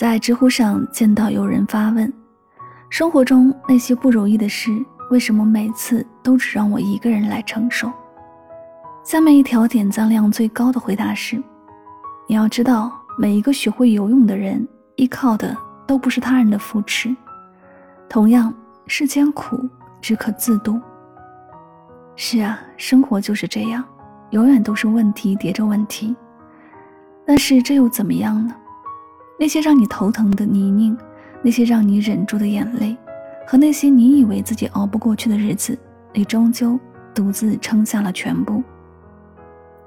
在知乎上见到有人发问：生活中那些不如意的事，为什么每次都只让我一个人来承受？下面一条点赞量最高的回答是：你要知道，每一个学会游泳的人，依靠的都不是他人的扶持。同样，世间苦，只可自度。是啊，生活就是这样，永远都是问题叠着问题。但是这又怎么样呢？那些让你头疼的泥泞，那些让你忍住的眼泪，和那些你以为自己熬不过去的日子，你终究独自撑下了全部。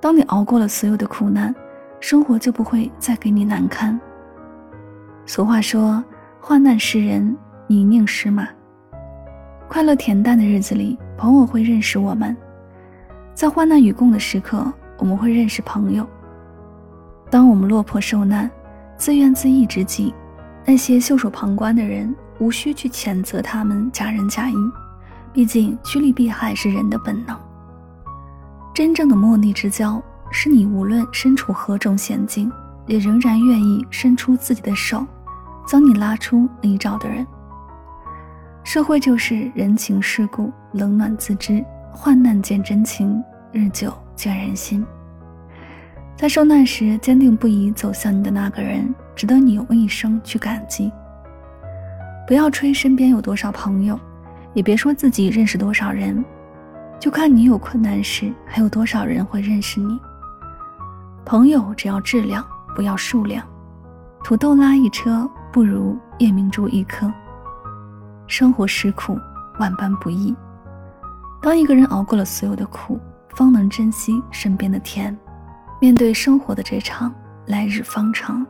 当你熬过了所有的苦难，生活就不会再给你难堪。俗话说：“患难识人，泥泞识马。”快乐恬淡的日子里，朋友会认识我们；在患难与共的时刻，我们会认识朋友。当我们落魄受难，自怨自艾之际，那些袖手旁观的人无需去谴责他们假仁假义，毕竟趋利避害是人的本能。真正的莫逆之交，是你无论身处何种险境，也仍然愿意伸出自己的手，将你拉出泥沼的人。社会就是人情世故，冷暖自知，患难见真情，日久见人心。在受难时坚定不移走向你的那个人，值得你用一生去感激。不要吹身边有多少朋友，也别说自己认识多少人，就看你有困难时还有多少人会认识你。朋友只要质量，不要数量。土豆拉一车，不如夜明珠一颗。生活实苦，万般不易。当一个人熬过了所有的苦，方能珍惜身边的甜。面对生活的这场来日方长。